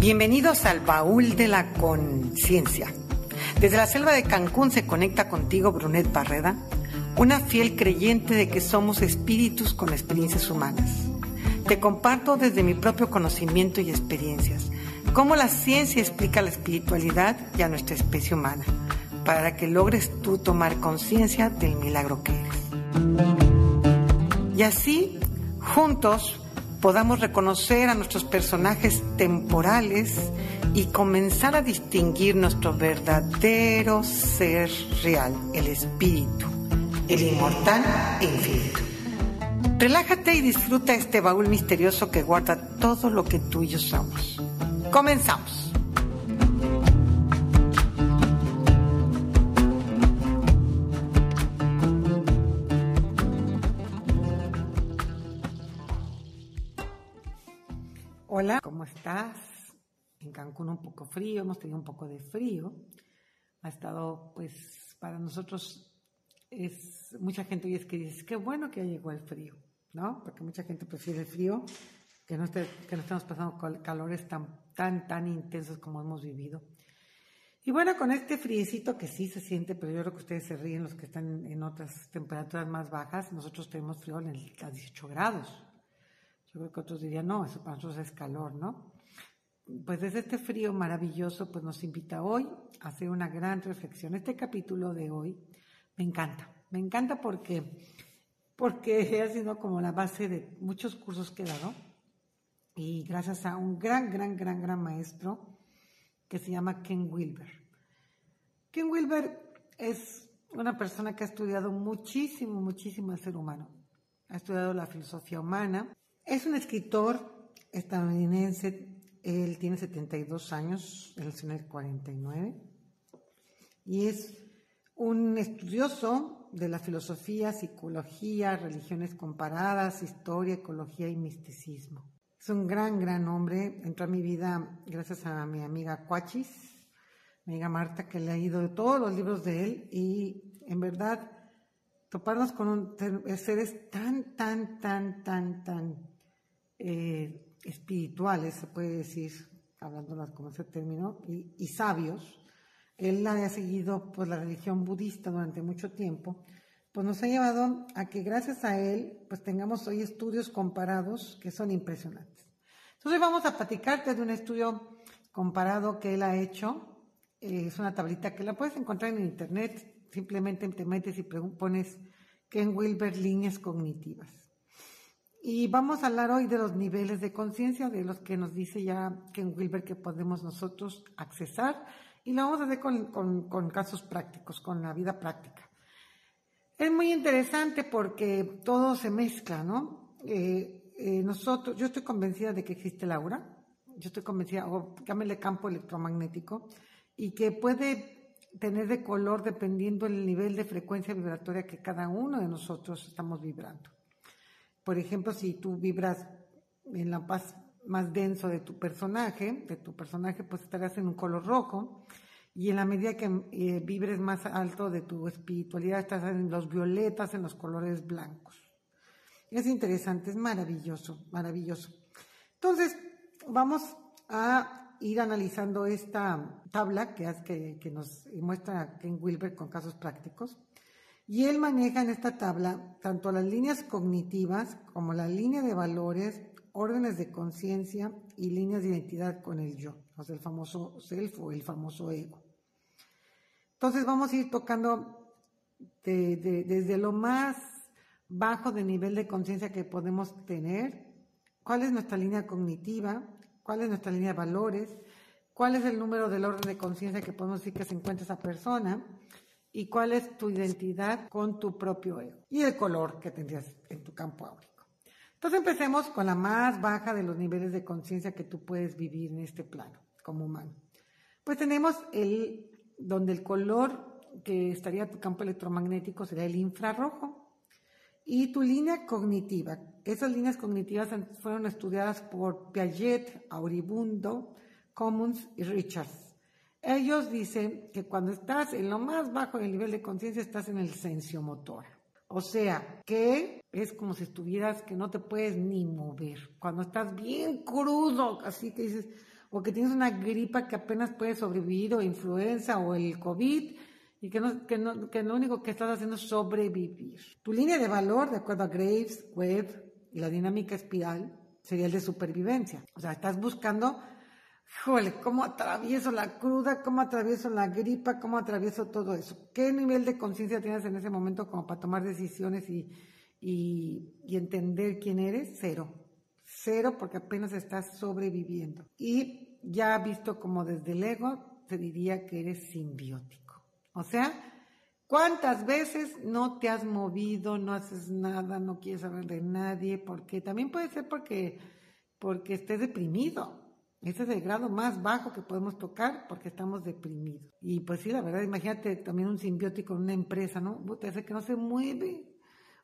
Bienvenidos al baúl de la conciencia. Desde la selva de Cancún se conecta contigo Brunet Barreda, una fiel creyente de que somos espíritus con experiencias humanas. Te comparto desde mi propio conocimiento y experiencias cómo la ciencia explica la espiritualidad y a nuestra especie humana, para que logres tú tomar conciencia del milagro que eres. Y así, juntos, podamos reconocer a nuestros personajes temporales y comenzar a distinguir nuestro verdadero ser real, el espíritu, el inmortal e infinito. Relájate y disfruta este baúl misterioso que guarda todo lo que tú y yo somos. Comenzamos. Hola, ¿cómo estás? En Cancún un poco frío, hemos tenido un poco de frío. Ha estado, pues, para nosotros es mucha gente hoy es que dice, qué bueno que ya llegó el frío, ¿no? Porque mucha gente prefiere el frío, que no, esté, que no estemos pasando calores tan, tan, tan intensos como hemos vivido. Y bueno, con este friecito que sí se siente, pero yo creo que ustedes se ríen los que están en otras temperaturas más bajas, nosotros tenemos frío en el, a 18 grados. Yo creo que otros dirían, no, eso para nosotros es calor, ¿no? Pues desde este frío maravilloso, pues nos invita hoy a hacer una gran reflexión. Este capítulo de hoy me encanta, me encanta porque, porque ha sido como la base de muchos cursos que he dado y gracias a un gran, gran, gran, gran maestro que se llama Ken Wilber. Ken Wilber es una persona que ha estudiado muchísimo, muchísimo el ser humano. Ha estudiado la filosofía humana, es un escritor estadounidense, él tiene 72 años, él es el 49, y es un estudioso de la filosofía, psicología, religiones comparadas, historia, ecología y misticismo. Es un gran, gran hombre. Entró a mi vida gracias a mi amiga Cuachis, mi amiga Marta, que le ha ido de todos los libros de él y en verdad toparnos con un, seres tan, tan, tan, tan, tan eh, espirituales, se puede decir, hablando como ese término, y, sabios. Él había seguido pues, la religión budista durante mucho tiempo, pues nos ha llevado a que gracias a él pues tengamos hoy estudios comparados que son impresionantes. Entonces vamos a platicarte de un estudio comparado que él ha hecho. Eh, es una tablita que la puedes encontrar en internet. Simplemente te metes y pones Ken Wilber líneas cognitivas. Y vamos a hablar hoy de los niveles de conciencia, de los que nos dice ya Ken Wilber que podemos nosotros accesar, y lo vamos a hacer con, casos prácticos, con la vida práctica. Es muy interesante porque todo se mezcla, ¿no? Eh, eh, nosotros, yo estoy convencida de que existe la aura, yo estoy convencida, o llámele campo electromagnético, y que puede tener de color dependiendo del nivel de frecuencia vibratoria que cada uno de nosotros estamos vibrando. Por ejemplo, si tú vibras en la paz más denso de tu personaje, de tu personaje, pues estarás en un color rojo. Y en la medida que eh, vibres más alto de tu espiritualidad, estás en los violetas, en los colores blancos. Es interesante, es maravilloso, maravilloso. Entonces, vamos a ir analizando esta tabla que, nos muestra Ken Wilber con casos prácticos. Y él maneja en esta tabla tanto las líneas cognitivas como la línea de valores, órdenes de conciencia y líneas de identidad con el yo, o sea, el famoso self o el famoso ego. Entonces vamos a ir tocando desde lo más bajo de nivel de conciencia que podemos tener, cuál es nuestra línea cognitiva, cuál es nuestra línea de valores, cuál es el número del orden de conciencia que podemos decir que se encuentra esa persona, y cuál es tu identidad con tu propio ego y el color que tendrías en tu campo áurico. Entonces empecemos con la más baja de los niveles de conciencia que tú puedes vivir en este plano como humano. Pues tenemos el donde el color que estaría tu campo electromagnético sería el infrarrojo y tu línea cognitiva. Esas líneas cognitivas fueron estudiadas por Piaget, Auribundo, Commons y Richards. Ellos dicen que cuando estás en lo más bajo del nivel de conciencia estás en el sensio motor. O sea, que es como si estuvieras que no te puedes ni mover. Cuando estás bien crudo, así que dices, o que tienes una gripa que apenas puedes sobrevivir, o influenza, o el COVID, y que, no, que, no, que lo único que estás haciendo es sobrevivir. Tu línea de valor, de acuerdo a Graves, Webb y la dinámica espiral, sería el de supervivencia. O sea, estás buscando Híjole, ¿cómo atravieso la cruda? ¿Cómo atravieso la gripa? ¿Cómo atravieso todo eso? ¿Qué nivel de conciencia tienes en ese momento como para tomar decisiones y, y, entender quién eres? Cero. Cero porque apenas estás sobreviviendo. Y ya visto como desde el ego, te diría que eres simbiótico. O sea, ¿cuántas veces no te has movido, no haces nada, no quieres saber de nadie? Porque también puede ser porque, porque estés deprimido ese es el grado más bajo que podemos tocar porque estamos deprimidos. Y pues sí, la verdad, imagínate también un simbiótico en una empresa, ¿no? Ese que no se mueve.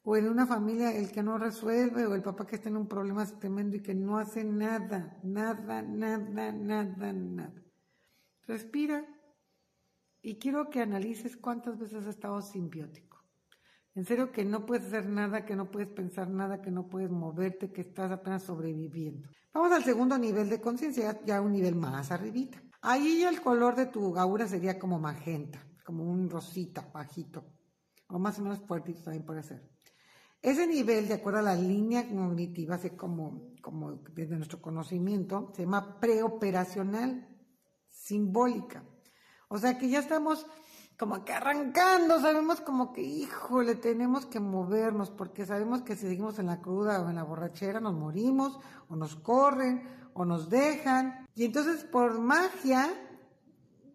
O en una familia el que no resuelve, o el papá que está en un problema tremendo y que no hace nada, nada, nada, nada, nada. Respira. Y quiero que analices cuántas veces has estado simbiótico. En serio que no puedes hacer nada, que no puedes pensar nada, que no puedes moverte, que estás apenas sobreviviendo. Vamos al segundo nivel de conciencia, ya un nivel más arribita. Ahí el color de tu aura sería como magenta, como un rosita bajito, o más o menos fuertito también puede ser. Ese nivel, de acuerdo a la línea cognitiva, así como, como desde nuestro conocimiento, se llama preoperacional, simbólica. O sea que ya estamos como que arrancando, sabemos como que, híjole, tenemos que movernos, porque sabemos que si seguimos en la cruda o en la borrachera nos morimos, o nos corren, o nos dejan. Y entonces por magia,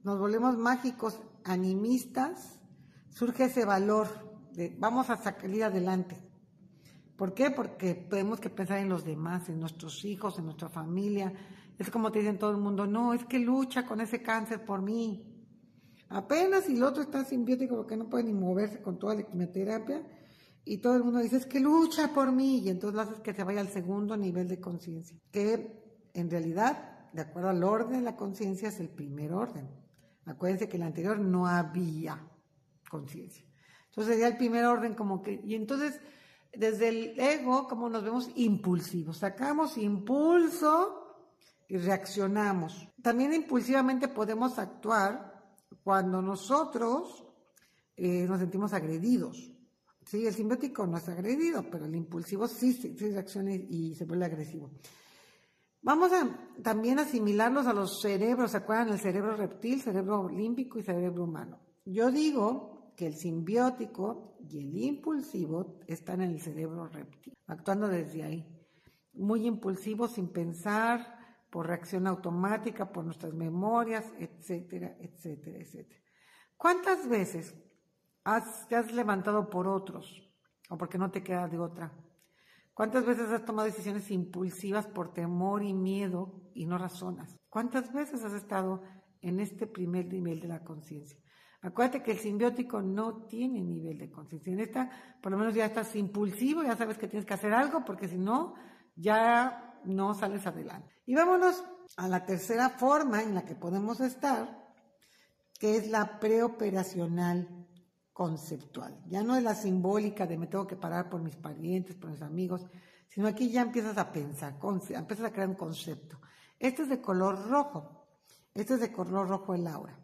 nos volvemos mágicos, animistas, surge ese valor de vamos a salir adelante. ¿Por qué? Porque tenemos que pensar en los demás, en nuestros hijos, en nuestra familia. Es como te dicen todo el mundo, no, es que lucha con ese cáncer por mí. Apenas y el otro está simbiótico porque no puede ni moverse con toda la quimioterapia y todo el mundo dice es que lucha por mí y entonces lo haces que se vaya al segundo nivel de conciencia, que en realidad, de acuerdo al orden de la conciencia, es el primer orden. Acuérdense que en el anterior no había conciencia. Entonces sería el primer orden como que, y entonces desde el ego, como nos vemos impulsivos, sacamos impulso y reaccionamos. También impulsivamente podemos actuar cuando nosotros eh, nos sentimos agredidos. Sí, el simbiótico no es agredido, pero el impulsivo sí, sí, reacciona y se vuelve agresivo. Vamos a también asimilarlos a los cerebros, ¿se acuerdan? El cerebro reptil, cerebro límbico y cerebro humano. Yo digo que el simbiótico y el impulsivo están en el cerebro reptil, actuando desde ahí. Muy impulsivo, sin pensar, por reacción automática, por nuestras memorias, etcétera, etcétera, etcétera. ¿Cuántas veces has, te has levantado por otros o porque no te queda de otra? ¿Cuántas veces has tomado decisiones impulsivas por temor y miedo y no razonas? ¿Cuántas veces has estado en este primer nivel de la conciencia? Acuérdate que el simbiótico no tiene nivel de conciencia. En esta, por lo menos ya estás impulsivo, ya sabes que tienes que hacer algo, porque si no, ya no sales adelante. Y vámonos a la tercera forma en la que podemos estar, que es la preoperacional conceptual. Ya no es la simbólica de me tengo que parar por mis parientes, por mis amigos, sino aquí ya empiezas a pensar, empiezas a crear un concepto. Este es de color rojo, este es de color rojo el aura.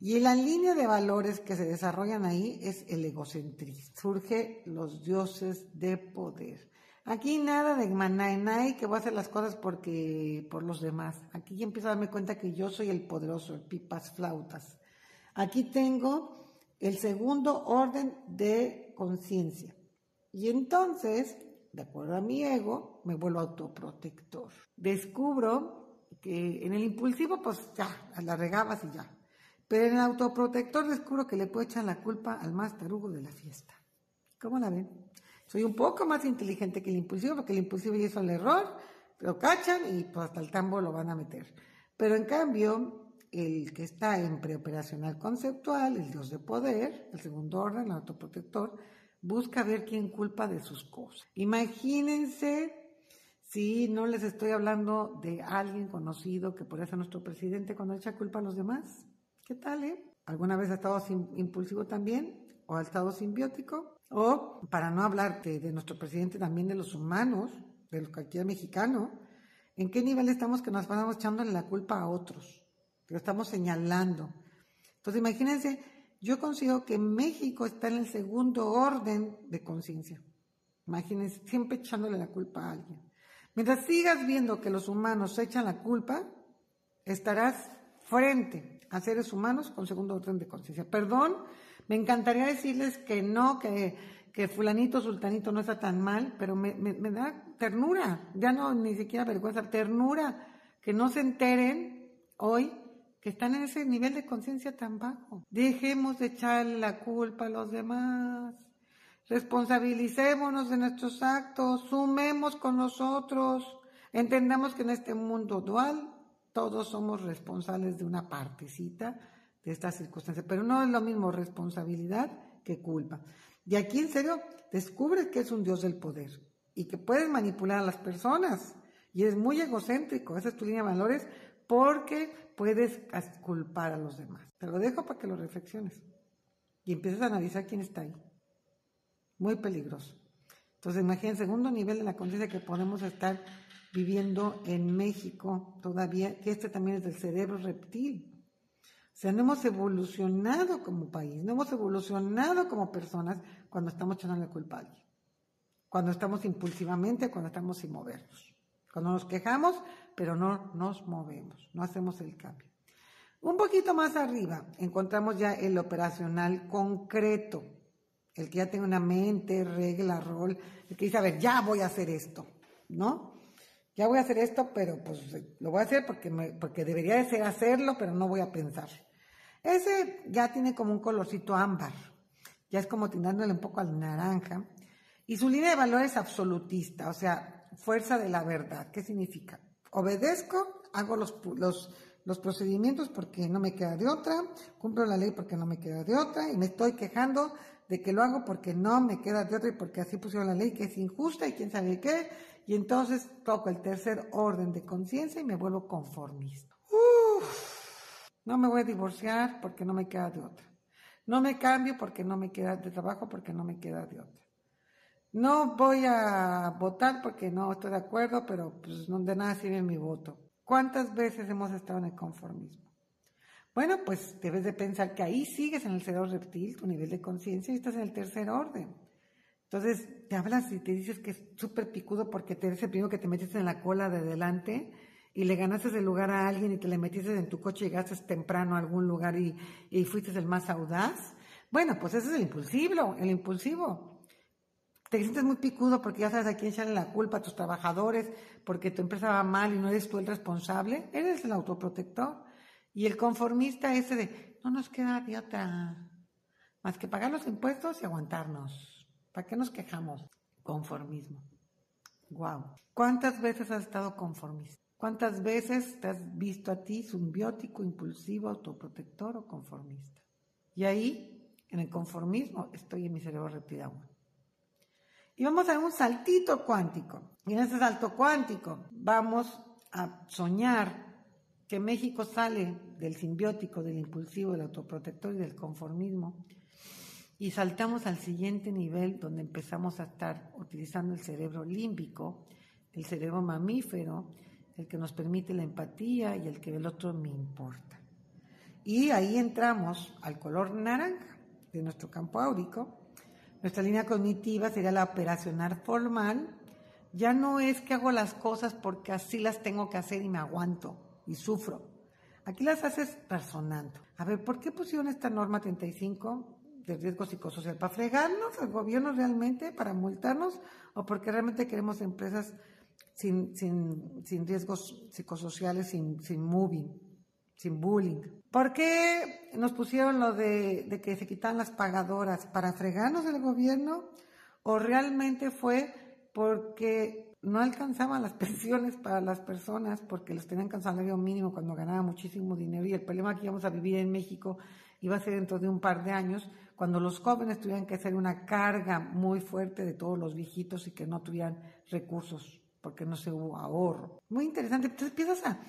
Y la línea de valores que se desarrollan ahí es el egocentrismo. Surge los dioses de poder. Aquí nada de manay que voy a hacer las cosas porque por los demás. Aquí ya empiezo a darme cuenta que yo soy el poderoso, el pipas flautas. Aquí tengo el segundo orden de conciencia. Y entonces, de acuerdo a mi ego, me vuelvo autoprotector. Descubro que en el impulsivo, pues ya, la regabas y ya. Pero en el autoprotector descubro que le puedo echar la culpa al más tarugo de la fiesta. ¿Cómo la ven? Soy un poco más inteligente que el impulsivo, porque el impulsivo hizo el error, lo cachan y pues hasta el tambo lo van a meter. Pero en cambio, el que está en preoperacional conceptual, el dios de poder, el segundo orden, el autoprotector, busca ver quién culpa de sus cosas. Imagínense si no les estoy hablando de alguien conocido que podría ser nuestro presidente cuando echa culpa a los demás. ¿Qué tal, eh? ¿Alguna vez ha estado impulsivo también? ¿O ha estado simbiótico? O, para no hablar de, nuestro presidente, también de los humanos, del cualquier mexicano, ¿en qué nivel estamos que nos pasamos echándole la culpa a otros? Que lo estamos señalando. Entonces, imagínense, yo consigo que México está en el segundo orden de conciencia. Imagínense, siempre echándole la culpa a alguien. Mientras sigas viendo que los humanos echan la culpa, estarás frente a seres humanos con segundo orden de conciencia. Perdón, me encantaría decirles que no, que, que fulanito, sultanito no está tan mal, pero me, me, da ternura, ya no ni siquiera vergüenza, ternura, que no se enteren hoy que están en ese nivel de conciencia tan bajo. Dejemos de echarle la culpa a los demás. Responsabilicémonos de nuestros actos, sumemos con nosotros, entendamos que en este mundo dual todos somos responsables de una partecita de estas circunstancias, pero no es lo mismo responsabilidad que culpa. Y aquí en serio descubres que es un Dios del poder y que puedes manipular a las personas y es muy egocéntrico, esa es tu línea de valores, porque puedes culpar a los demás. Te lo dejo para que lo reflexiones y empieces a analizar quién está ahí. Muy peligroso. Entonces, imagínense, segundo nivel de la conciencia que podemos estar viviendo en México todavía, que este también es del cerebro reptil. O sea, no hemos evolucionado como país, no hemos evolucionado como personas cuando estamos echando la culpa a alguien. Cuando estamos impulsivamente, cuando estamos sin movernos. Cuando nos quejamos, pero no nos movemos, no hacemos el cambio. Un poquito más arriba encontramos ya el operacional concreto, el que ya tiene una mente, regla, rol, el que dice, a ver, ya voy a hacer esto, ¿no? Ya voy a hacer esto, pero pues lo voy a hacer porque, porque debería de ser hacerlo, pero no voy a pensar. Ese ya tiene como un colorcito ámbar, ya es como tirándole un poco al naranja. Y su línea de valor es absolutista, o sea, fuerza de la verdad. ¿Qué significa? Obedezco, hago los, los, los procedimientos porque no me queda de otra, cumplo la ley porque no me queda de otra, y me estoy quejando de que lo hago porque no me queda de otra y porque así pusieron la ley que es injusta y quién sabe qué, y entonces toco el tercer orden de conciencia y me vuelvo conformista. no me voy a divorciar porque no me queda de otra. No me cambio porque no me queda de trabajo porque no me queda de otra. No voy a votar porque no estoy de acuerdo, pero pues de nada sirve mi voto. ¿Cuántas veces hemos estado en el conformismo? Bueno, pues debes de pensar que ahí sigues en el cerebro reptil, tu nivel de conciencia, y estás en el tercer orden. Entonces, te hablas y te dices que es súper picudo porque te eres el primero que te metiste en la cola de delante y le ganaste el lugar a alguien y te le metiste en tu coche y llegaste temprano a algún lugar y, fuiste el más audaz. Bueno, pues ese es el impulsivo, el impulsivo. Te sientes muy picudo porque ya sabes a quién echarle la culpa a tus trabajadores, porque tu empresa va mal y no eres tú el responsable. Eres el autoprotector. Y el conformista ese de, no nos queda de otra más que pagar los impuestos y aguantarnos. ¿Para qué nos quejamos? Conformismo. Wow. ¿Cuántas veces has estado conformista? ¿Cuántas veces te has visto a ti simbiótico, impulsivo, autoprotector o conformista? Y ahí, en el conformismo, estoy en mi cerebro reptil Y vamos a dar un saltito cuántico. Y en ese salto cuántico vamos a soñar que México sale del simbiótico, del impulsivo, del autoprotector y del conformismo y saltamos al siguiente nivel donde empezamos a estar utilizando el cerebro límbico, el cerebro mamífero, el que nos permite la empatía y el que el otro me importa. Y ahí entramos al color naranja de nuestro campo áurico. Nuestra línea cognitiva sería la operacional formal. Ya no es que hago las cosas porque así las tengo que hacer y me aguanto y sufro. Aquí las haces razonando. A ver, ¿por qué pusieron esta norma 35? De riesgo psicosocial, para fregarnos al gobierno realmente, para multarnos, o porque realmente queremos empresas sin, sin, sin riesgos psicosociales, sin, sin moving, sin bullying. ¿Por qué nos pusieron lo de, de que se quitan las pagadoras? ¿Para fregarnos el gobierno? ¿O realmente fue porque no alcanzaban las pensiones para las personas porque los tenían con salario mínimo cuando ganaban muchísimo dinero y el problema que íbamos a vivir en México iba a ser dentro de un par de años, cuando los jóvenes tuvieran que hacer una carga muy fuerte de todos los viejitos y que no tuvieran recursos, porque no se hubo ahorro. Muy interesante. Entonces empiezas a,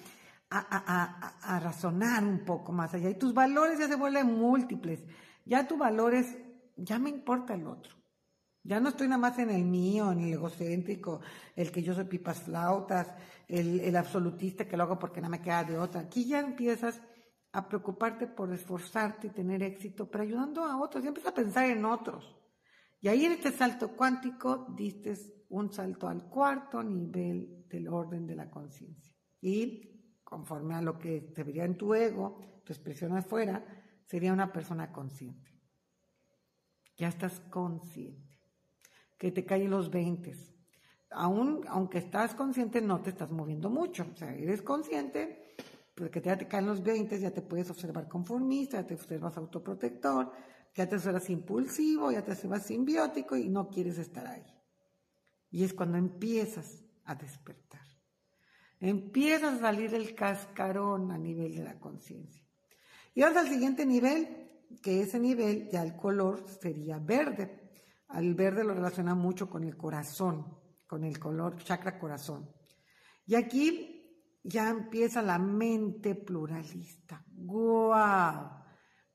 a, a, razonar un poco más allá y tus valores ya se vuelven múltiples. Ya tu valor es, ya me importa el otro. Ya no estoy nada más en el mío, en el egocéntrico, el que yo soy pipas flautas, el, el absolutista que lo hago porque no me queda de otra. Aquí ya empiezas a preocuparte por esforzarte y tener éxito, pero ayudando a otros, ya empiezas a pensar en otros. Y ahí en este salto cuántico diste un salto al cuarto nivel del orden de la conciencia. Y conforme a lo que te vería en tu ego, tu expresión afuera, sería una persona consciente. Ya estás consciente que te caen los 20. Aún, aunque estás consciente, no te estás moviendo mucho. O sea, eres consciente, porque que ya te caen los 20, ya te puedes observar conformista, ya te observas autoprotector, ya te observas impulsivo, ya te observas simbiótico y no quieres estar ahí. Y es cuando empiezas a despertar. Empiezas a salir el cascarón a nivel de la conciencia. Y ahora al siguiente nivel, que ese nivel ya el color sería verde. Al verde lo relaciona mucho con el corazón, con el color chakra corazón. Y aquí ya empieza la mente pluralista. ¡Guau!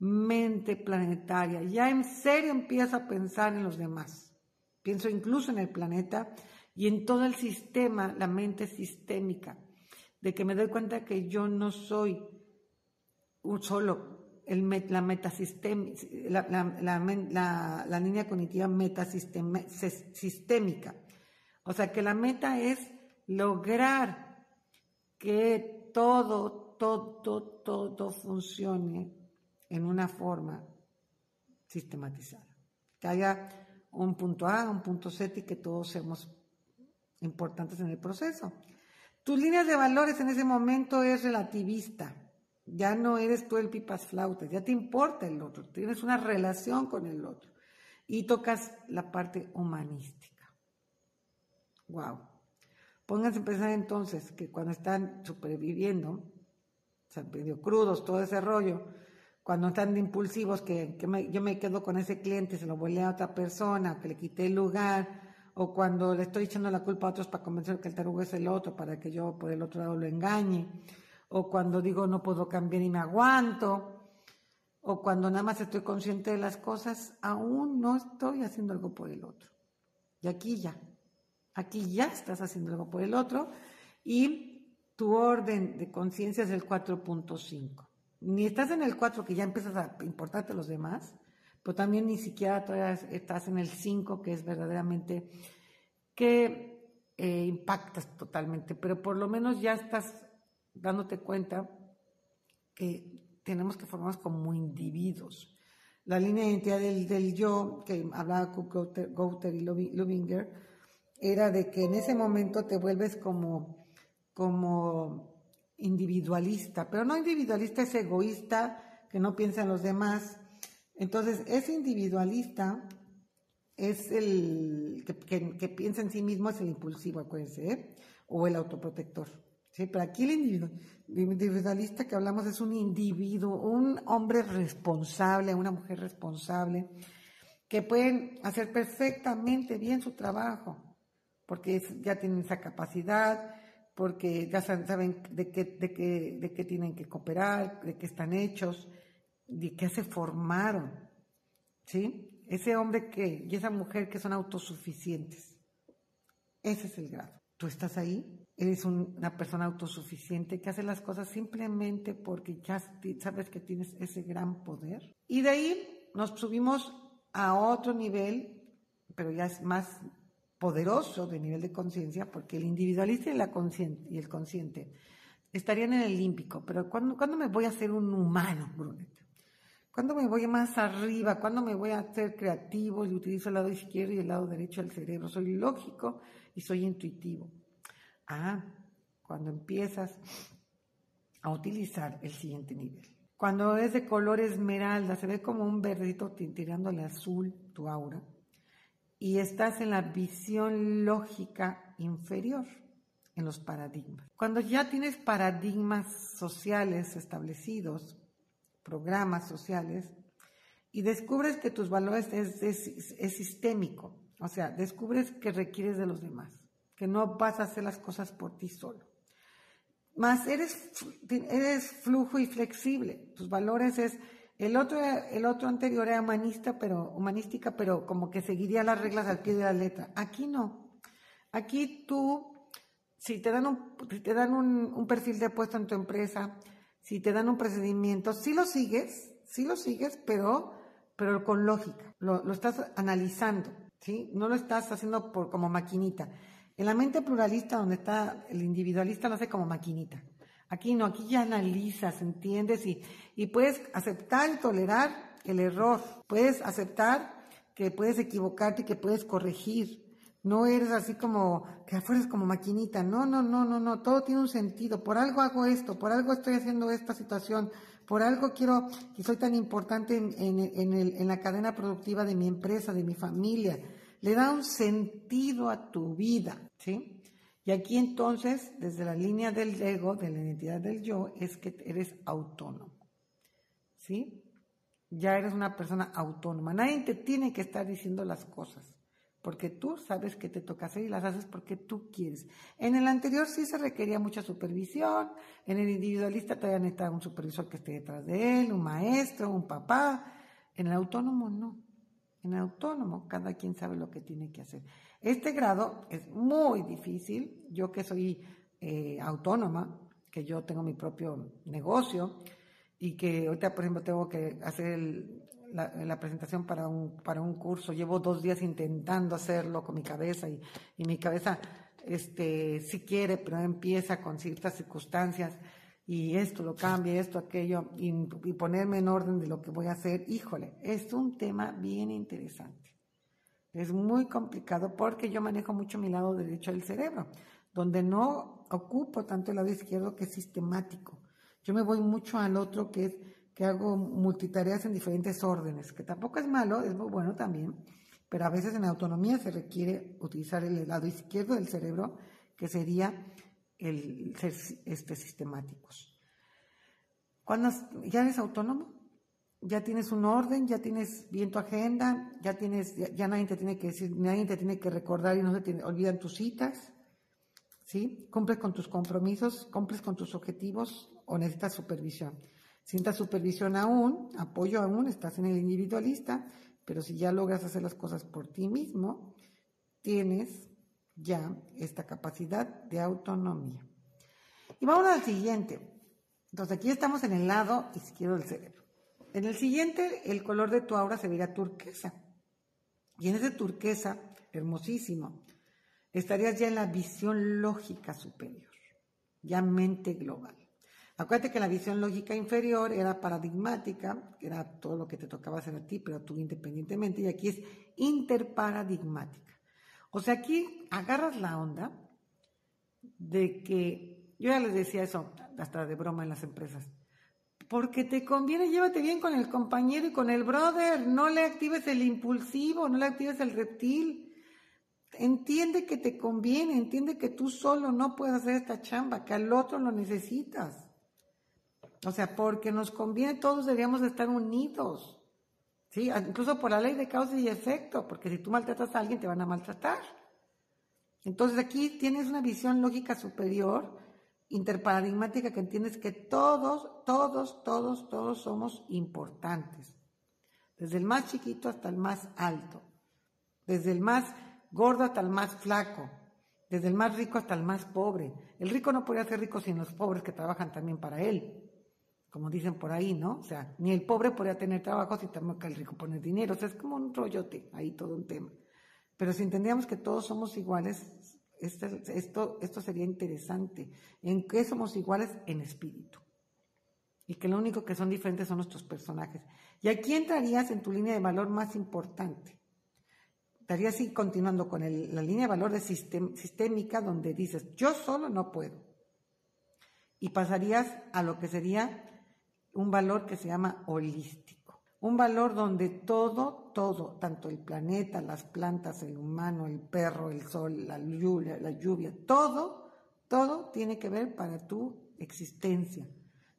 Mente planetaria. Ya en serio empieza a pensar en los demás. Pienso incluso en el planeta y en todo el sistema, la mente sistémica, de que me doy cuenta que yo no soy un solo la, la, la, línea cognitiva metasistémica. O sea que la meta es lograr que todo, todo, todo funcione en una forma sistematizada. Que haya un punto A, un punto Z y que todos seamos importantes en el proceso. Tus líneas de valores en ese momento es relativista. Ya no eres tú el pipas flautas, ya te importa el otro, tienes una relación con el otro y tocas la parte humanística. Wow. Pónganse a pensar entonces que cuando están superviviendo, o sea, medio crudos, todo ese rollo, cuando están impulsivos, que, yo me quedo con ese cliente, se lo volé a otra persona, que le quité el lugar, o cuando le estoy echando la culpa a otros para convencer que el tarugo es el otro, para que yo por el otro lado lo engañe o cuando digo no puedo cambiar y me aguanto, o cuando nada más estoy consciente de las cosas, aún no estoy haciendo algo por el otro. Y aquí ya, aquí ya estás haciendo algo por el otro y tu orden de conciencia es el 4.5. Ni estás en el 4 que ya empiezas a importarte los demás, pero también ni siquiera estás en el 5 que es verdaderamente que eh, impactas totalmente, pero por lo menos ya estás dándote cuenta que tenemos que formarnos como individuos. La línea de identidad del, yo, que hablaba con Gouter, y Lubinger, era de que en ese momento te vuelves como, como individualista, pero no individualista es egoísta, que no piensa en los demás. Entonces, ese individualista es el que, piensa en sí mismo, es el impulsivo, acuérdense, ¿eh? o el autoprotector. Sí, pero aquí el individualista que hablamos es un individuo, un hombre responsable, una mujer responsable, que pueden hacer perfectamente bien su trabajo, porque ya tienen esa capacidad, porque ya saben de qué, de, qué, de qué tienen que cooperar, de qué están hechos, de qué se formaron. ¿Sí? Ese hombre que, y esa mujer que son autosuficientes. Ese es el grado. ¿Tú estás ahí? eres una persona autosuficiente que hace las cosas simplemente porque ya sabes que tienes ese gran poder. Y de ahí nos subimos a otro nivel, pero ya es más poderoso de nivel de conciencia, porque el individualista y, la y el consciente estarían en el límpico, pero ¿cuándo, ¿cuándo me voy a hacer un humano, Brunet? ¿Cuándo me voy más arriba? ¿Cuándo me voy a ser creativo y utilizo el lado izquierdo y el lado derecho del cerebro? Soy lógico y soy intuitivo. Ah, cuando empiezas a utilizar el siguiente nivel. Cuando es de color esmeralda, se ve como un verdito tirándole azul tu aura. Y estás en la visión lógica inferior, en los paradigmas. Cuando ya tienes paradigmas sociales establecidos, programas sociales, y descubres que tus valores es, es sistémico, o sea, descubres que requieres de los demás que no vas a hacer las cosas por ti solo. Más eres, eres flujo y flexible. Tus valores es El otro, el otro anterior era humanista, pero, humanística, pero como que seguiría las reglas al pie de la letra. Aquí no. Aquí tú, si te dan un, si te dan un, perfil de puesto en tu empresa, si te dan un procedimiento, sí lo sigues, sí lo sigues, pero, pero con lógica. Lo, estás analizando, ¿sí? No lo estás haciendo por, como maquinita. En la mente pluralista, donde está el individualista, lo hace como maquinita. Aquí no, aquí ya analizas, entiendes y, y puedes aceptar y tolerar el error. Puedes aceptar que puedes equivocarte y que puedes corregir. No eres así como que afuera es como maquinita. No, no, no, no, no. Todo tiene un sentido. Por algo hago esto, por algo estoy haciendo esta situación, por algo quiero y soy tan importante en, en, el, en la cadena productiva de mi empresa, de mi familia. Le da un sentido a tu vida, ¿sí? Y aquí entonces, desde la línea del ego, de la identidad del yo, es que eres autónomo. ¿Sí? Ya eres una persona autónoma. Nadie te tiene que estar diciendo las cosas, porque tú sabes que te toca hacer y las haces porque tú quieres. En el anterior sí se requería mucha supervisión, en el individualista todavía necesita un supervisor que esté detrás de él, un maestro, un papá. En el autónomo no. En el autónomo cada quien sabe lo que tiene que hacer. Este grado es muy difícil. Yo que soy eh, autónoma, que yo tengo mi propio negocio y que ahorita, por ejemplo, tengo que hacer la, presentación para un, para un curso. Llevo dos días intentando hacerlo con mi cabeza y, mi cabeza, este, si quiere, pero empieza con ciertas circunstancias y esto lo cambia, esto, aquello, y, ponerme en orden de lo que voy a hacer. Híjole, es un tema bien interesante. Es muy complicado porque yo manejo mucho mi lado derecho del cerebro, donde no ocupo tanto el lado izquierdo que es sistemático. Yo me voy mucho al otro que es que hago multitareas en diferentes órdenes, que tampoco es malo, es muy bueno también, pero a veces en autonomía se requiere utilizar el lado izquierdo del cerebro, que sería el ser este, sistemáticos. Cuando ya eres autónomo, ya tienes un orden, ya tienes bien tu agenda, ya tienes, ya, nadie te tiene que decir, nadie te tiene que recordar y no se olvidan tus citas, ¿sí? Cumples con tus compromisos, cumples con tus objetivos o necesitas supervisión. Si supervisión aún, apoyo aún, estás en el individualista, pero si ya logras hacer las cosas por ti mismo, tienes ya esta capacidad de autonomía. Y vamos al siguiente. Entonces aquí estamos en el lado izquierdo del cerebro. En el siguiente, el color de tu aura se verá turquesa. Y en ese turquesa, hermosísimo, estarías ya en la visión lógica superior, ya mente global. Acuérdate que la visión lógica inferior era paradigmática, que era todo lo que te tocaba hacer a ti, pero tú independientemente, y aquí es interparadigmática. O sea, aquí agarras la onda de que, yo ya les decía eso hasta de broma en las empresas, porque te conviene, llévate bien con el compañero y con el brother, no le actives el impulsivo, no le actives el reptil. Entiende que te conviene, entiende que tú solo no puedes hacer esta chamba, que al otro lo necesitas. O sea, porque nos conviene, todos deberíamos estar unidos. ¿Sí? Incluso por la ley de causa y efecto, porque si tú maltratas a alguien te van a maltratar. Entonces aquí tienes una visión lógica superior interparadigmática que entiendes que todos, todos, todos, todos somos importantes. Desde el más chiquito hasta el más alto. Desde el más gordo hasta el más flaco. Desde el más rico hasta el más pobre. El rico no podría ser rico sin los pobres que trabajan también para él. Como dicen por ahí, ¿no? O sea, ni el pobre podría tener trabajo si también el rico pone dinero. O sea, es como un rollote, ahí todo un tema. Pero si entendíamos que todos somos iguales, esto, esto sería interesante. ¿En qué somos iguales? En espíritu. Y que lo único que son diferentes son nuestros personajes. ¿Y aquí entrarías en tu línea de valor más importante? Estarías así continuando con la línea de valor de sistémica donde dices, yo solo no puedo. Y pasarías a lo que sería un valor que se llama holístico. Un valor donde todo, todo, tanto el planeta, las plantas, el humano, el perro, el sol, la lluvia, la lluvia, todo, todo tiene que ver para tu existencia.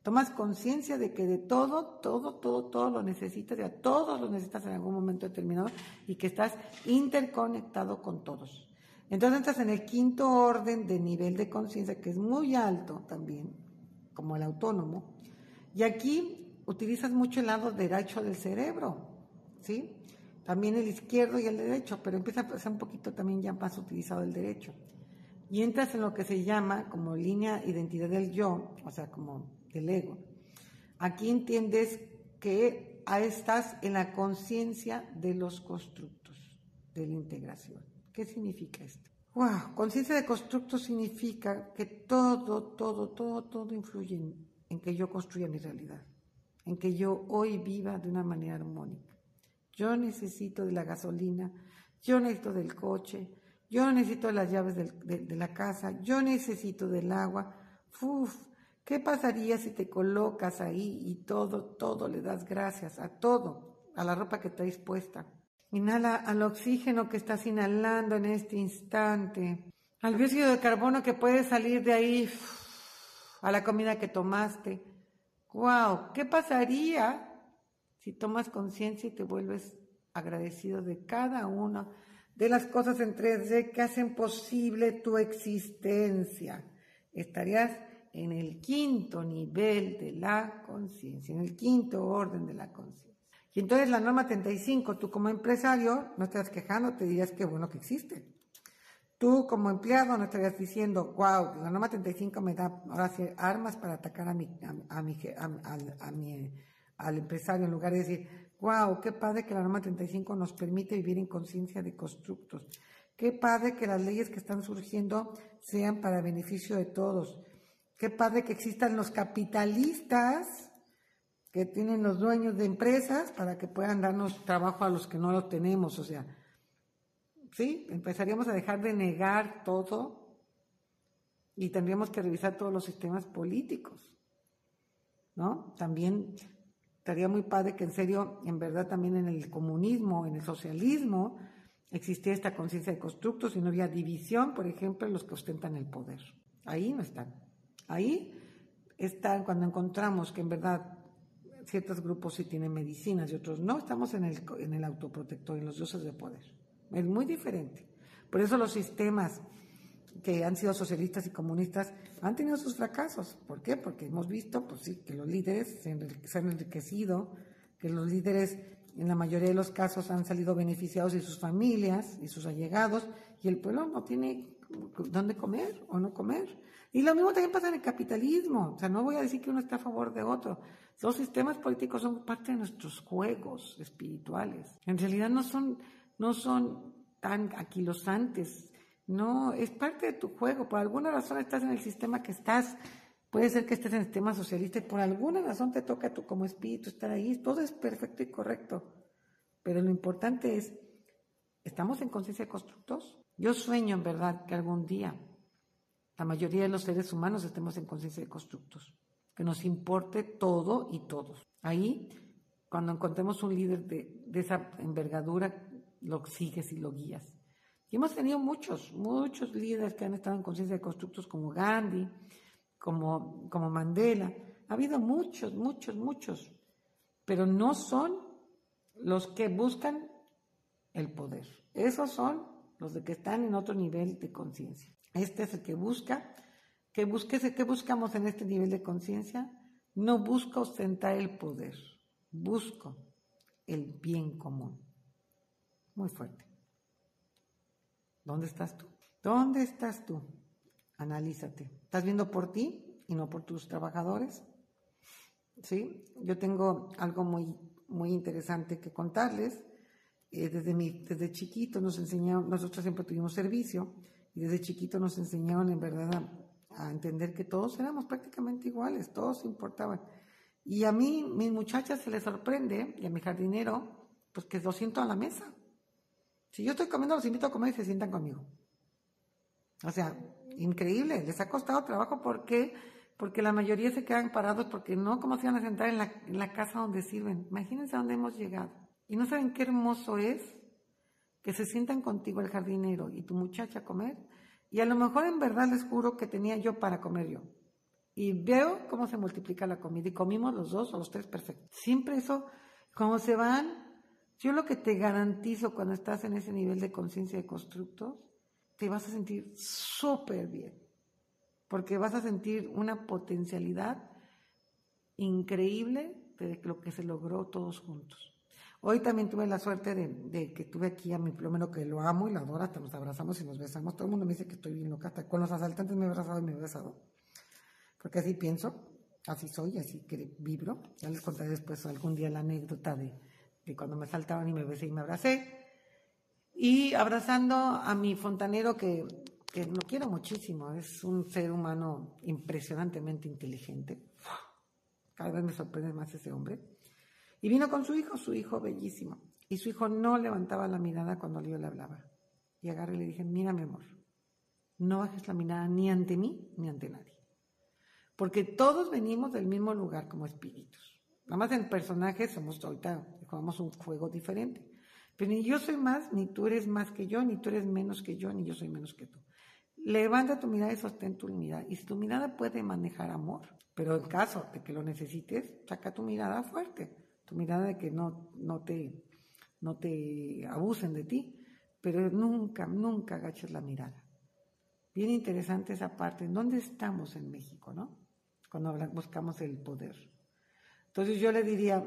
Tomas conciencia de que de todo, todo, todo, todo lo necesitas, ya todos lo necesitas en algún momento determinado y que estás interconectado con todos. Entonces estás en el quinto orden de nivel de conciencia, que es muy alto también, como el autónomo. Y aquí utilizas mucho el lado derecho del cerebro, ¿sí? También el izquierdo y el derecho, pero empieza a ser un poquito también ya más utilizado el derecho. Y entras en lo que se llama como línea identidad del yo, o sea, como del ego. Aquí entiendes que estás en la conciencia de los constructos de la integración. ¿Qué significa esto? Wow, conciencia de constructos significa que todo, todo, todo, todo influye en, en que yo construya mi realidad, en que yo hoy viva de una manera armónica. Yo necesito de la gasolina, yo necesito del coche, yo necesito las llaves de, la casa, yo necesito del agua. ¿qué pasaría si te colocas ahí y todo, todo le das gracias a todo, a la ropa que traes puesta? Inhala al oxígeno que estás inhalando en este instante, al dióxido de carbono que puede salir de ahí, a la comida que tomaste. ¡Wow! ¿Qué pasaría si tomas conciencia y te vuelves agradecido de cada una de las cosas en 3D que hacen posible tu existencia. Estarías en el quinto nivel de la conciencia, en el quinto orden de la conciencia. Y entonces la norma 35, tú como empresario no estás quejando, te dirías que bueno que existe. Tú como empleado no estarías diciendo, wow, la norma 35 me da ahora armas para atacar a mi, a, mi, a mi al empresario en lugar de decir, wow, qué padre que la norma 35 nos permite vivir en conciencia de constructos. Qué padre que las leyes que están surgiendo sean para beneficio de todos. Qué padre que existan los capitalistas que tienen los dueños de empresas para que puedan darnos trabajo a los que no lo tenemos. O sea, sí, empezaríamos a dejar de negar todo y tendríamos que revisar todos los sistemas políticos. ¿No? También estaría muy padre que en serio, en verdad también en el comunismo, en el socialismo, existía esta conciencia de constructos y no había división, por ejemplo, en los que ostentan el poder. Ahí no están. Ahí están cuando encontramos que en verdad ciertos grupos sí tienen medicinas y otros no, estamos en el, en el autoprotector, en los dioses de poder. Es muy diferente. Por eso los sistemas que han sido socialistas y comunistas han tenido sus fracasos. ¿Por qué? Porque hemos visto, pues sí, que los líderes se, han enriquecido, que los líderes en la mayoría de los casos han salido beneficiados y sus familias y sus allegados, y el pueblo no tiene dónde comer o no comer. Y lo mismo también pasa en el capitalismo. O sea, no voy a decir que uno está a favor de otro. Los sistemas políticos son parte de nuestros juegos espirituales. En realidad no son, no son tan aquilosantes no, es parte de tu juego. Por alguna razón estás en el sistema que estás. Puede ser que estés en el sistema socialista y por alguna razón te toca tú como espíritu estar ahí. Todo es perfecto y correcto. Pero lo importante es, ¿estamos en conciencia de constructos? Yo sueño en verdad que algún día la mayoría de los seres humanos estemos en conciencia de constructos. Que nos importe todo y todos. Ahí, cuando encontremos un líder de, de esa envergadura, lo sigues y lo guías. Y hemos tenido muchos, muchos líderes que han estado en conciencia de constructos como Gandhi, como, como Mandela. Ha habido muchos, muchos, muchos, pero no son los que buscan el poder. Esos son los de que están en otro nivel de conciencia. Este es el que busca, que busque, ¿qué buscamos en este nivel de conciencia? No busco ostentar el poder, busco el bien común. Muy fuerte. ¿Dónde estás tú? ¿Dónde estás tú? Analízate. ¿Estás viendo por ti y no por tus trabajadores? ¿Sí? Yo tengo algo muy, muy interesante que contarles. Eh, desde, mi, desde chiquito nos enseñaron, nosotros siempre tuvimos servicio, y desde chiquito nos enseñaron en verdad a, entender que todos éramos prácticamente iguales, todos importaban. Y a mí, mis muchachas se les sorprende, y a mi jardinero, pues que lo siento a la mesa. Si yo estoy comiendo, los invito a comer y se sientan conmigo. O sea, increíble, les ha costado trabajo porque porque la mayoría se quedan parados porque no, ¿cómo se van a sentar en la, en la casa donde sirven? Imagínense a dónde hemos llegado. Y no saben qué hermoso es que se sientan contigo el jardinero y tu muchacha a comer. Y a lo mejor en verdad les juro que tenía yo para comer yo. Y veo cómo se multiplica la comida y comimos los dos o los tres perfectos. Siempre eso, como se van yo lo que te garantizo cuando estás en ese nivel de conciencia de constructos, te vas a sentir súper bien, porque vas a sentir una potencialidad increíble de lo que se logró todos juntos. Hoy también tuve la suerte de, que tuve aquí a mi plomero que lo amo y lo adoro, hasta nos abrazamos y nos besamos. Todo el mundo me dice que estoy bien loca, hasta con los asaltantes me he abrazado y me he besado. Porque así pienso, así soy, así que vibro. Ya les contaré después algún día la anécdota de, de cuando me saltaban y me besé y me abracé. Y abrazando a mi fontanero que, que lo quiero muchísimo, es un ser humano impresionantemente inteligente. Cada vez me sorprende más ese hombre. Y vino con su hijo, su hijo bellísimo. Y su hijo no levantaba la mirada cuando yo le hablaba. Y agarré y le dije, mira mi amor, no bajes la mirada ni ante mí ni ante nadie. Porque todos venimos del mismo lugar como espíritus. Nada más en personajes somos ahorita, jugamos un juego diferente. Pero ni yo soy más, ni tú eres más que yo, ni tú eres menos que yo, ni yo soy menos que tú. Levanta tu mirada y sostén tu mirada. Y si tu mirada puede manejar amor, pero en caso de que lo necesites, saca tu mirada fuerte tu mirada de que no, no, te, no te abusen de ti, pero nunca, nunca agaches la mirada. Bien interesante esa parte. ¿En dónde estamos en México, no? Cuando buscamos el poder. Entonces yo le diría,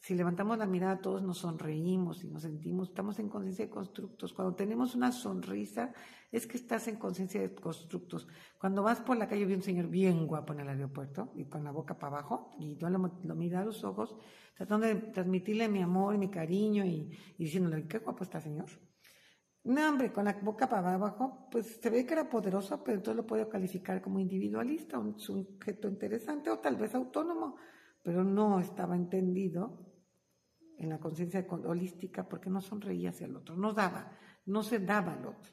si levantamos la mirada, todos nos sonreímos y nos sentimos, estamos en conciencia de constructos. Cuando tenemos una sonrisa, es que estás en conciencia de constructos. Cuando vas por la calle, vi un señor bien guapo en el aeropuerto y con la boca para abajo, y yo lo, lo a los ojos, tratando de transmitirle mi amor, mi cariño y, diciéndole, qué guapo está señor. No, hombre, con la boca para abajo, pues se ve que era poderoso, pero entonces lo puedo calificar como individualista, un sujeto interesante o tal vez autónomo, pero no estaba entendido en la conciencia holística porque no sonreía hacia el otro, no daba, no se daba al otro.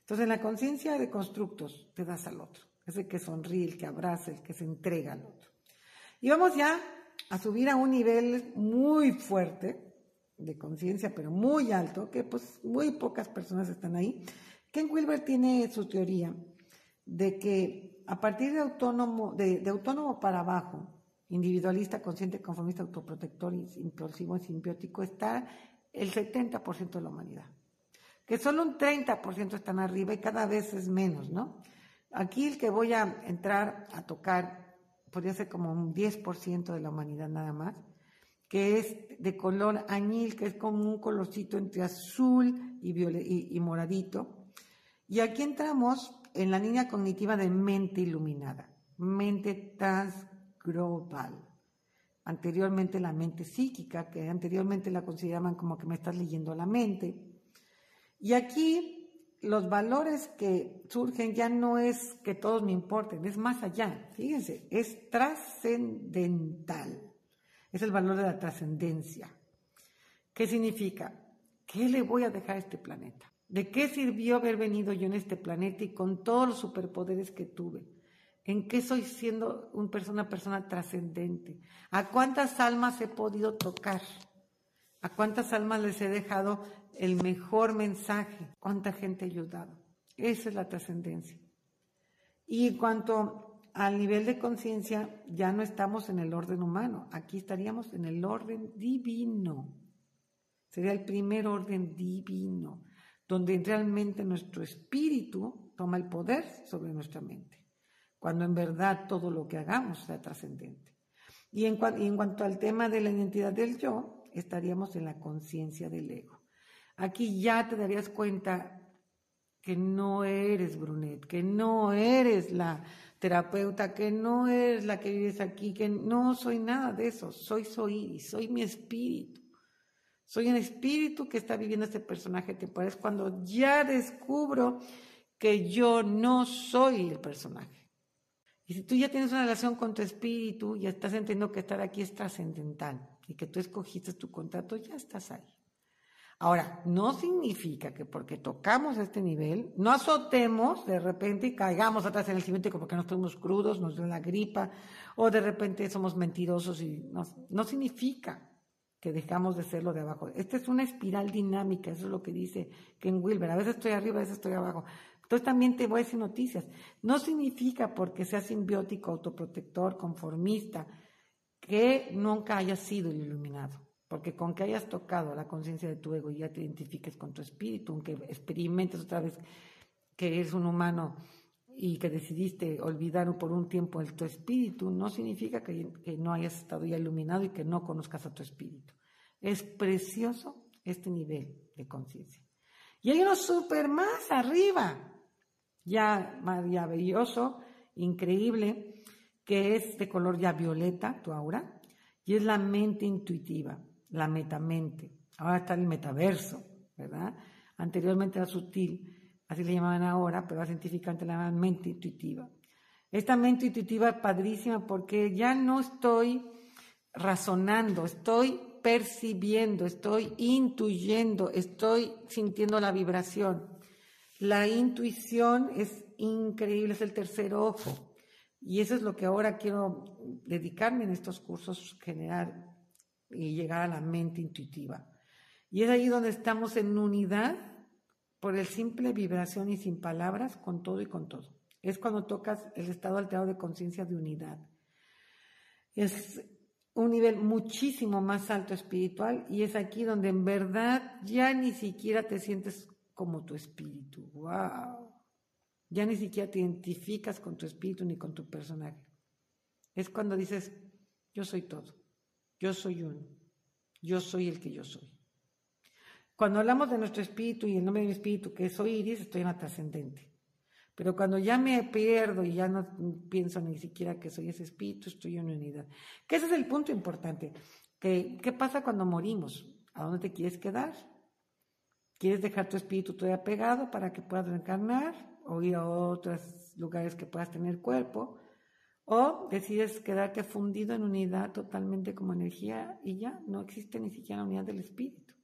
Entonces en la conciencia de constructos te das al otro, es el que sonríe, el que abraza, el que se entrega al otro. Y vamos ya a subir a un nivel muy fuerte de conciencia, pero muy alto, que pues muy pocas personas están ahí. Ken Wilber tiene su teoría de que a partir de autónomo, de autónomo para abajo, individualista, consciente, conformista, autoprotector, impulsivo y simbiótico, está el 70% de la humanidad. Que solo un 30% están arriba y cada vez es menos, ¿no? Aquí el que voy a entrar a tocar podría ser como un 10% de la humanidad nada más, que es de color añil, que es como un colorcito entre azul y, y moradito. Y aquí entramos en la línea cognitiva de mente iluminada, mente trans global. Anteriormente la mente psíquica, que anteriormente la consideraban como que me estás leyendo la mente. Y aquí los valores que surgen ya no es que todos me importen, es más allá. Fíjense, es trascendental. Es el valor de la trascendencia. ¿Qué significa? ¿Qué le voy a dejar a este planeta? ¿De qué sirvió haber venido yo en este planeta y con todos los superpoderes que tuve? ¿En qué soy siendo una persona, persona trascendente? ¿A cuántas almas he podido tocar? ¿A cuántas almas les he dejado el mejor mensaje? ¿Cuánta gente he ayudado? Esa es la trascendencia. Y en cuanto al nivel de conciencia, ya no estamos en el orden humano, aquí estaríamos en el orden divino. Sería el primer orden divino, donde realmente nuestro espíritu toma el poder sobre nuestra mente cuando en verdad todo lo que hagamos sea trascendente. Y en, cuanto al tema de la identidad del yo, estaríamos en la conciencia del ego. Aquí ya te darías cuenta que no eres Brunet, que no eres la terapeuta, que no eres la que vives aquí, que no soy nada de eso, soy soy, soy mi espíritu. Soy un espíritu que está viviendo este personaje temporal. Es cuando ya descubro que yo no soy el personaje. Y si tú ya tienes una relación con tu espíritu, ya estás entendiendo que estar aquí es trascendental y que tú escogiste tu contrato, ya estás ahí. Ahora, no significa que porque tocamos este nivel, no azotemos de repente y caigamos atrás en el cimiento porque nos estamos crudos, nos da la gripa, o de repente somos mentirosos y no, no significa que dejamos de ser lo de abajo. Esta es una espiral dinámica, eso es lo que dice Ken Wilber. A veces estoy arriba, a veces estoy abajo. Entonces también te voy a decir noticias. No significa porque seas simbiótico, autoprotector, conformista, que nunca hayas sido iluminado. Porque con que hayas tocado la conciencia de tu ego y ya te identifiques con tu espíritu, aunque experimentes otra vez que eres un humano y que decidiste olvidar por un tiempo el tu espíritu, no significa que, que no hayas estado ya iluminado y que no conozcas a tu espíritu. Es precioso este nivel de conciencia. Y hay uno súper más arriba, ya maravilloso, increíble, que es de color ya violeta, tu aura, y es la mente intuitiva, la metamente. Ahora está el metaverso, ¿verdad? Anteriormente era sutil, así le llamaban ahora, pero la científicamente la llaman mente intuitiva. Esta mente intuitiva es padrísima porque ya no estoy razonando, estoy percibiendo, estoy intuyendo, estoy sintiendo la vibración. La intuición es increíble, es el tercer ojo. Y eso es lo que ahora quiero dedicarme en estos cursos, generar y llegar a la mente intuitiva. Y es ahí donde estamos en unidad por el simple vibración y sin palabras, con todo y con todo. Es cuando tocas el estado alterado de conciencia de unidad. Es un nivel muchísimo más alto espiritual y es aquí donde en verdad ya ni siquiera te sientes como tu espíritu. ¡Wow! Ya ni siquiera te identificas con tu espíritu ni con tu personaje. Es cuando dices, yo soy todo, yo soy uno, yo soy el que yo soy. Cuando hablamos de nuestro espíritu y el nombre de mi espíritu, que soy Iris, estoy en la trascendente. Pero cuando ya me pierdo y ya no pienso ni siquiera que soy ese espíritu, estoy en unidad. Que ese es el punto importante. ¿Qué, ¿Qué pasa cuando morimos? ¿A dónde te quieres quedar? ¿Quieres dejar tu espíritu todavía pegado para que puedas reencarnar o ir a otros lugares que puedas tener cuerpo? ¿O decides quedarte fundido en unidad totalmente como energía y ya no existe ni siquiera la unidad del espíritu?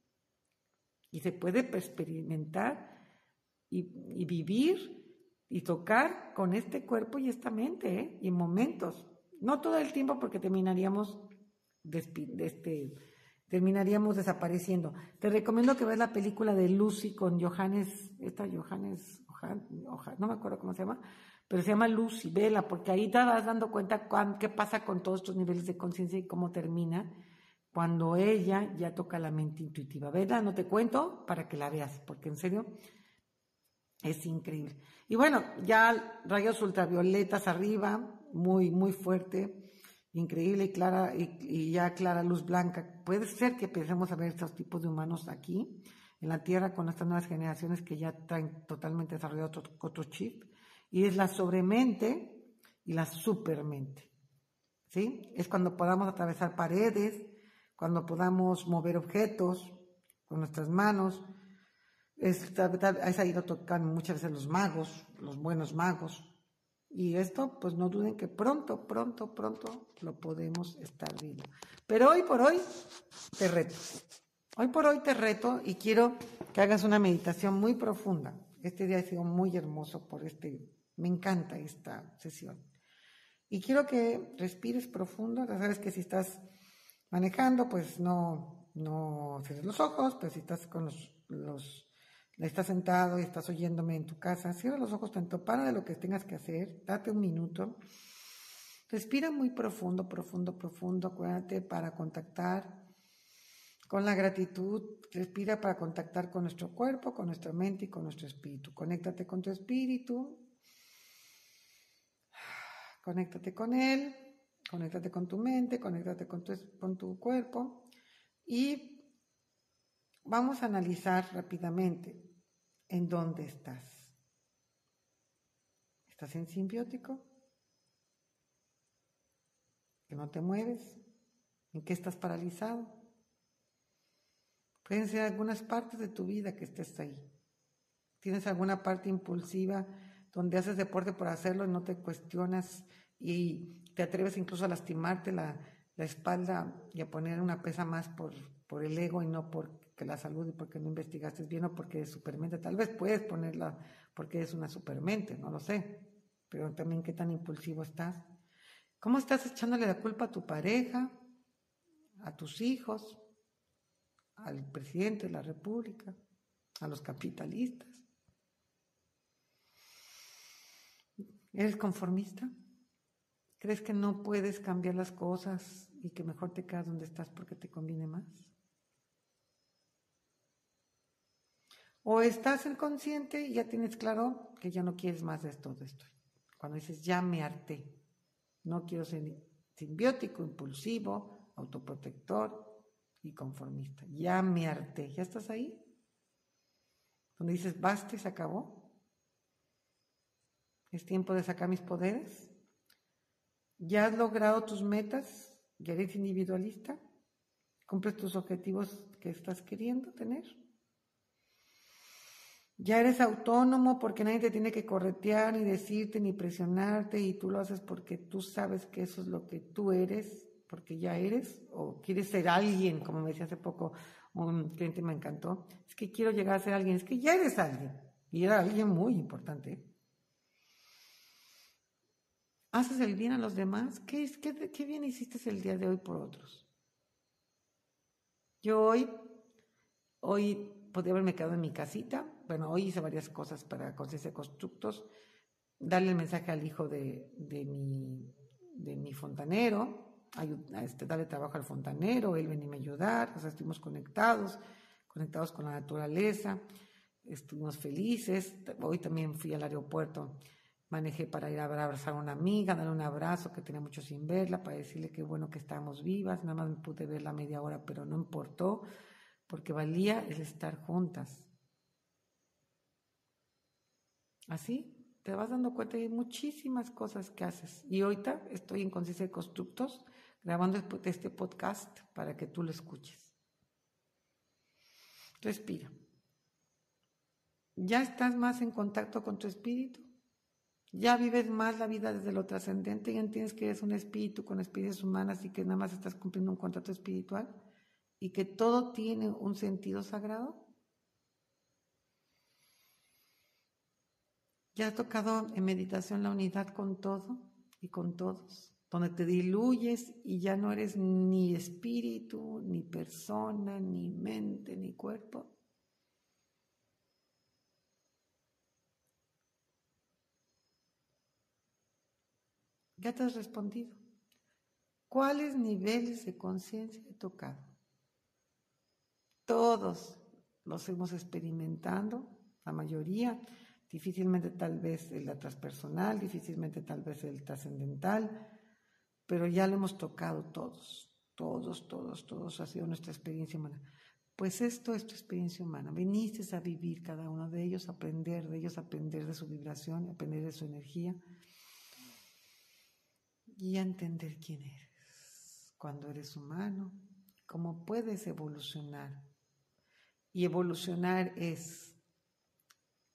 Y se puede experimentar y, vivir y tocar con este cuerpo y esta mente, ¿eh? y en momentos. No todo el tiempo porque terminaríamos de este, terminaríamos desapareciendo. Te recomiendo que veas la película de Lucy con Johannes, esta Johannes, no me acuerdo cómo se llama, pero se llama Lucy, vela, porque ahí te vas dando cuenta qué pasa con todos estos niveles de conciencia y cómo termina cuando ella ya toca la mente intuitiva. Vela, no te cuento para que la veas, porque en serio es increíble. Y bueno, ya rayos ultravioletas arriba, muy, muy fuerte increíble y clara y, ya clara luz blanca. Puede ser que empecemos a ver estos tipos de humanos aquí en la Tierra con estas nuevas generaciones que ya traen totalmente desarrollado otro, chip y es la sobremente y la supermente. ¿Sí? Es cuando podamos atravesar paredes, cuando podamos mover objetos con nuestras manos. Es, es ahí lo tocan muchas veces los magos, los buenos magos, y esto, pues no duden que pronto, pronto, pronto lo podemos estar viendo. Pero hoy por hoy te reto. Hoy por hoy te reto y quiero que hagas una meditación muy profunda. Este día ha sido muy hermoso por este, me encanta esta sesión. Y quiero que respires profundo. Ya sabes que si estás manejando, pues no, no cierres los ojos, pero si estás con los, los estás sentado y estás oyéndome en tu casa, cierra los ojos tanto para de lo que tengas que hacer, date un minuto, respira muy profundo, profundo, profundo, acuérdate para contactar con la gratitud, respira para contactar con nuestro cuerpo, con nuestra mente y con nuestro espíritu. Conéctate con tu espíritu, conéctate con él, conéctate con tu mente, conéctate con tu, con tu cuerpo. Y vamos a analizar rápidamente en dónde estás. ¿Estás en simbiótico? ¿Que no te mueves? ¿En qué estás paralizado? Pueden ser algunas partes de tu vida que estés ahí. ¿Tienes alguna parte impulsiva donde haces deporte por hacerlo y no te cuestionas y te atreves incluso a lastimarte la, espalda y a poner una pesa más por, por el ego y no por que la salud y porque no investigaste bien o porque es supermente. Tal vez puedes ponerla porque es una supermente, no lo sé. Pero también qué tan impulsivo estás. ¿Cómo estás echándole la culpa a tu pareja, a tus hijos, al presidente de la República, a los capitalistas? ¿Eres conformista? ¿Crees que no puedes cambiar las cosas y que mejor te quedas donde estás porque te conviene más? O estás inconsciente y ya tienes claro que ya no quieres más de esto, de esto. Cuando dices, ya me harté, no quiero ser simbiótico, impulsivo, autoprotector y conformista. Ya me harté. ¿Ya estás ahí? Donde dices, basta y se acabó. Es tiempo de sacar mis poderes. ¿Ya has logrado tus metas? ¿Ya eres individualista? ¿Cumples tus objetivos que estás queriendo tener? Ya eres autónomo porque nadie te tiene que corretear, ni decirte, ni presionarte, y tú lo haces porque tú sabes que eso es lo que tú eres, porque ya eres, o quieres ser alguien, como me decía hace poco un cliente me encantó, es que quiero llegar a ser alguien, es que ya eres alguien, y era alguien muy importante. ¿Haces el bien a los demás? ¿Qué, qué, qué bien hiciste el día de hoy por otros? Yo hoy, hoy podría haberme quedado en mi casita. Bueno, hoy hice varias cosas para Conciencia Constructos. Darle el mensaje al hijo de, mi, de mi fontanero, este, darle trabajo al fontanero, él venía a ayudar, o sea, estuvimos conectados, conectados con la naturaleza, estuvimos felices. Hoy también fui al aeropuerto, manejé para ir a abrazar a una amiga, darle un abrazo que tenía mucho sin verla, para decirle que bueno que estábamos vivas, nada más me pude verla media hora, pero no importó porque valía el estar juntas. Así te vas dando cuenta de muchísimas cosas que haces. Y ahorita estoy en Conciencia de Constructos grabando este podcast para que tú lo escuches. Respira. ¿Ya estás más en contacto con tu espíritu? ¿Ya vives más la vida desde lo trascendente? ¿Ya entiendes que eres un espíritu con especies humanas y que nada más estás cumpliendo un contrato espiritual? y que todo tiene un sentido sagrado? ¿Ya has tocado en meditación la unidad con todo y con todos? Donde te diluyes y ya no eres ni espíritu, ni persona, ni mente, ni cuerpo. Ya te has respondido. ¿Cuáles niveles de conciencia he tocado? Todos los hemos experimentado, la mayoría, difícilmente tal vez el transpersonal, difícilmente tal vez el trascendental, pero ya lo hemos tocado todos, todos, todos, todos, ha sido nuestra experiencia humana. Pues esto es tu experiencia humana, viniste a vivir cada uno de ellos, aprender de ellos, aprender de su vibración, aprender de su energía y a entender quién eres, cuando eres humano, cómo puedes evolucionar y evolucionar es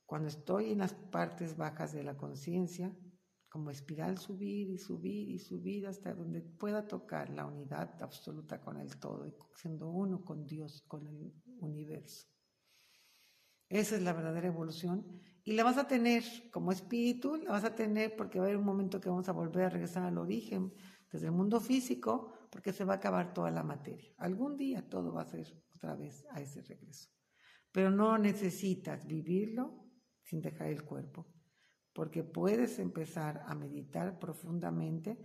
cuando estoy en las partes bajas de la conciencia, como espiral subir y subir y subir hasta donde pueda tocar la unidad absoluta con el todo, siendo uno con Dios, con el universo. Esa es la verdadera evolución y la vas a tener como espíritu, la vas a tener porque va a haber un momento que vamos a volver a regresar al origen, desde el mundo físico, porque se va a acabar toda la materia. Algún día todo va a ser otra vez a ese regreso. Pero no necesitas vivirlo sin dejar el cuerpo, porque puedes empezar a meditar profundamente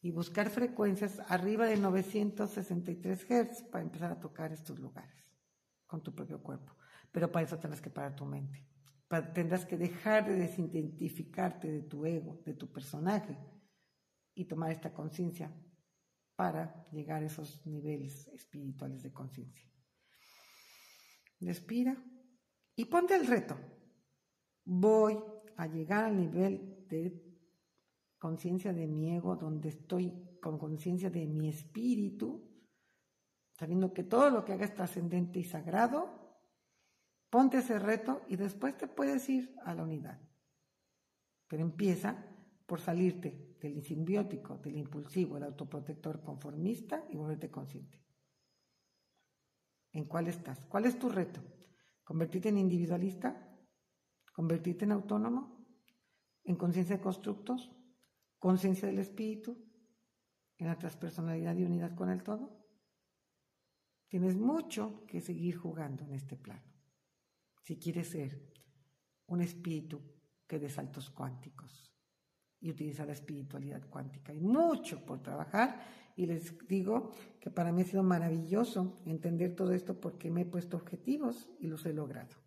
y buscar frecuencias arriba de 963 Hz para empezar a tocar estos lugares con tu propio cuerpo. Pero para eso tendrás que parar tu mente. tendrás que dejar de desidentificarte de tu ego, de tu personaje y tomar esta conciencia para llegar a esos niveles espirituales de conciencia. Respira y ponte el reto. Voy a llegar al nivel de conciencia de mi ego, donde estoy con conciencia de mi espíritu, sabiendo que todo lo que haga es trascendente y sagrado. Ponte ese reto y después te puedes ir a la unidad. Pero empieza por salirte del simbiótico, del impulsivo, del autoprotector conformista y volverte consciente. ¿En cuál estás? ¿Cuál es tu reto? ¿Convertirte en individualista? ¿Convertirte en autónomo? ¿En conciencia de constructos? ¿Conciencia del espíritu? ¿En la transpersonalidad y unidad con el todo? Tienes mucho que seguir jugando en este plano. Si quieres ser un espíritu que dé saltos cuánticos y utiliza la espiritualidad cuántica. Hay mucho por trabajar y les digo que para mí ha sido maravilloso entender todo esto porque me he puesto objetivos y los he logrado.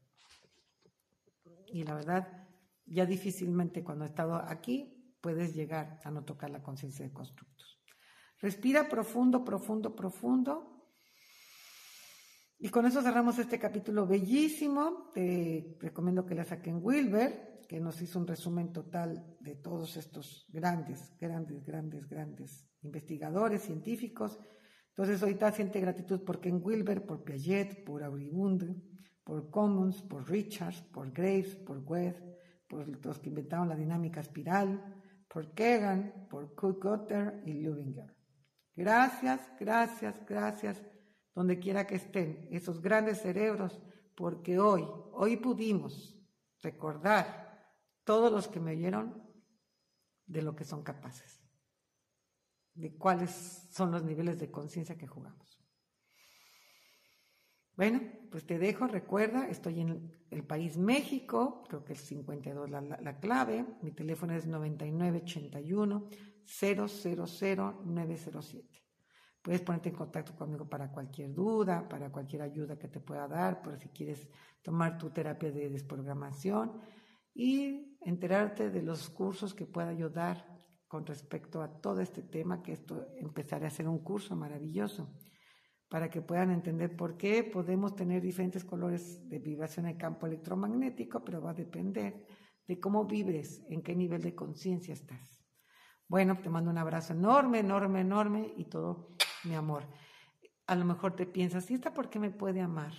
Y la verdad, ya difícilmente cuando he estado aquí puedes llegar a no tocar la conciencia de constructos. Respira profundo, profundo, profundo. Y con eso cerramos este capítulo bellísimo. Te recomiendo que la saquen Wilber, que nos hizo un resumen total de todos estos grandes, grandes, grandes, grandes investigadores, científicos. Entonces ahorita siente gratitud por Ken Wilber, por Piaget, por Auribunde, por Commons, por Richards, por Graves, por Webb, por los que inventaron la dinámica espiral, por Kegan, por Gutter y Lubinger. Gracias, gracias, gracias, donde quiera que estén, esos grandes cerebros, porque hoy, hoy pudimos recordar todos los que me oyeron de lo que son capaces, de cuáles son los niveles de conciencia que jugamos. Bueno, pues te dejo, recuerda, estoy en el país México, creo que es 52 la, la, clave, mi teléfono es 9981 000907. Puedes ponerte en contacto conmigo para cualquier duda, para cualquier ayuda que te pueda dar, por si quieres tomar tu terapia de desprogramación y enterarte de los cursos que pueda ayudar con respecto a todo este tema, que esto empezaré a hacer un curso maravilloso para que puedan entender por qué podemos tener diferentes colores de vibración en el campo electromagnético, pero va a depender de cómo vibres, en qué nivel de conciencia estás. Bueno, te mando un abrazo enorme, enorme, enorme y todo mi amor. A lo mejor te piensas, ¿y esta por qué me puede amar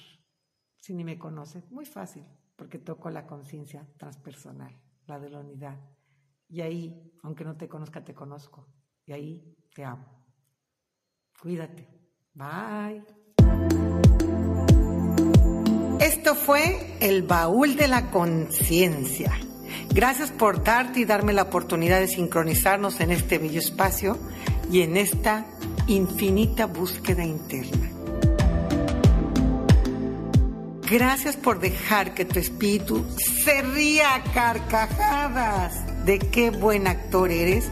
si ni me conoce? Muy fácil, porque toco la conciencia transpersonal, la de la unidad. Y ahí, aunque no te conozca, te conozco. Y ahí te amo. Cuídate. Bye. Esto fue el baúl de la conciencia. Gracias por darte y darme la oportunidad de sincronizarnos en este bello espacio y en esta infinita búsqueda interna. Gracias por dejar que tu espíritu se ría a carcajadas de qué buen actor eres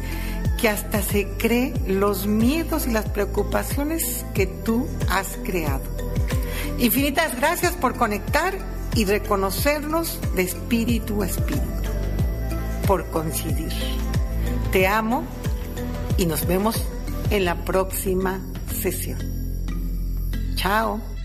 que hasta se cree los miedos y las preocupaciones que tú has creado. Infinitas gracias por conectar y reconocernos de espíritu a espíritu, por coincidir. Te amo y nos vemos en la próxima sesión. Chao.